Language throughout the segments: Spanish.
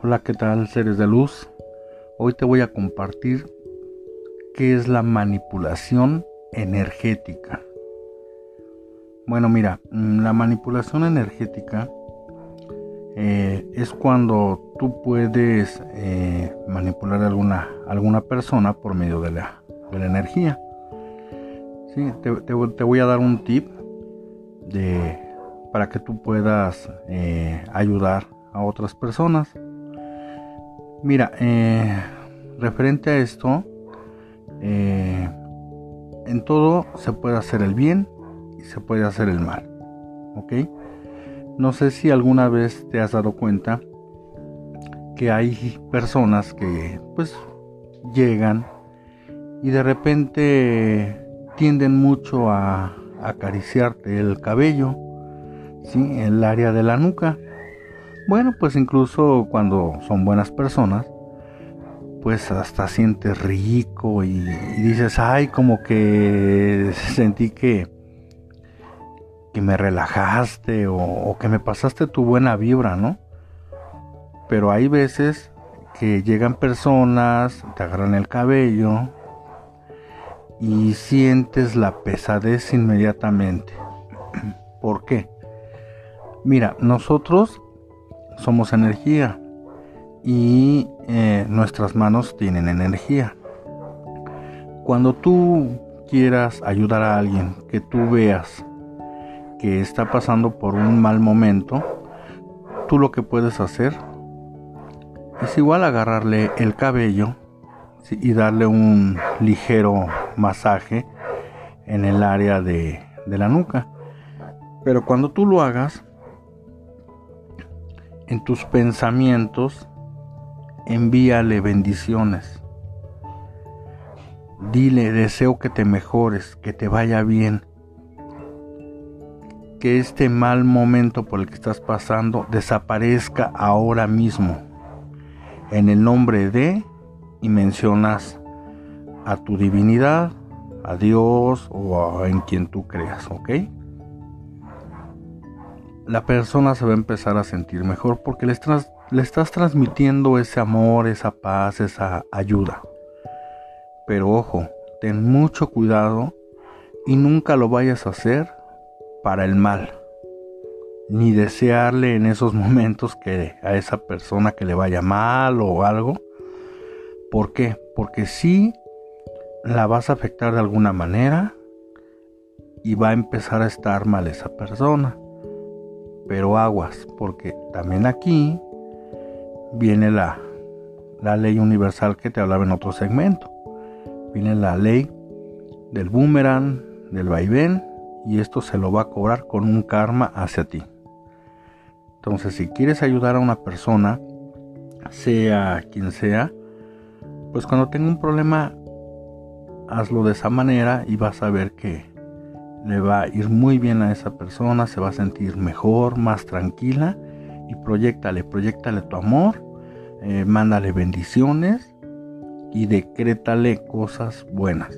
Hola, ¿qué tal seres de luz? Hoy te voy a compartir qué es la manipulación energética. Bueno, mira, mm, la manipulación energética eh, es cuando tú puedes eh, manipular a alguna, alguna persona por medio de la, de la energía. Te, voy a dar un tip de, para que tú puedas eh, ayudar a otras personas. Mira, eh, referente a esto, eh, en todo se puede hacer el bien y se puede hacer el mal. ¿Ok? No sé si alguna vez te has dado cuenta que hay personas que pues llegan y de repente tienden mucho a acariciarte el cabello, ¿sí? el área de la nuca. Bueno, pues incluso cuando son buenas personas, pues hasta sientes rico y, dices, ay, como que sentí que, que me relajaste o, o, que me pasaste tu buena vibra, ¿no? Pero hay veces que llegan personas, te agarran el cabello y sientes la pesadez inmediatamente. ¿Por qué? Mira, nosotros somos energía y eh, nuestras manos tienen energía. Cuando tú quieras ayudar a alguien que tú veas que está pasando por un mal momento, tú lo que puedes hacer es igual agarrarle el cabello y darle un ligero masaje en el área de, de la nuca. Pero cuando tú lo hagas, en tus pensamientos, envíale bendiciones. Dile, deseo que te mejores, que te vaya bien, que este mal momento por el que estás pasando desaparezca ahora mismo. En el nombre de, y mencionas a tu divinidad, a Dios o en quien tú creas, ¿ok? La persona se va a empezar a sentir mejor porque le estás, transmitiendo ese amor, esa paz, esa ayuda. Pero ojo, ten mucho cuidado y nunca lo vayas a hacer para el mal. Ni desearle en esos momentos que a esa persona que le vaya mal o algo. ¿Por qué? Porque si la vas a afectar de alguna manera y va a empezar a estar mal esa persona. Pero aguas, porque también aquí viene la, la ley universal que te hablaba en otro segmento. Viene la ley del boomerang, del vaivén, y esto se lo va a cobrar con un karma hacia ti. Entonces, si quieres ayudar a una persona, sea quien sea, pues cuando tenga un problema, hazlo de esa manera y vas a ver que le va a ir muy bien a esa persona, se va a sentir mejor, más tranquila y proyectale, proyectale tu amor, eh, mándale bendiciones y decrétale cosas buenas.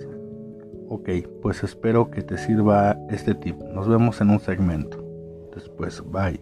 Ok, pues espero que te sirva este tip. Nos vemos en un segmento. Después, bye.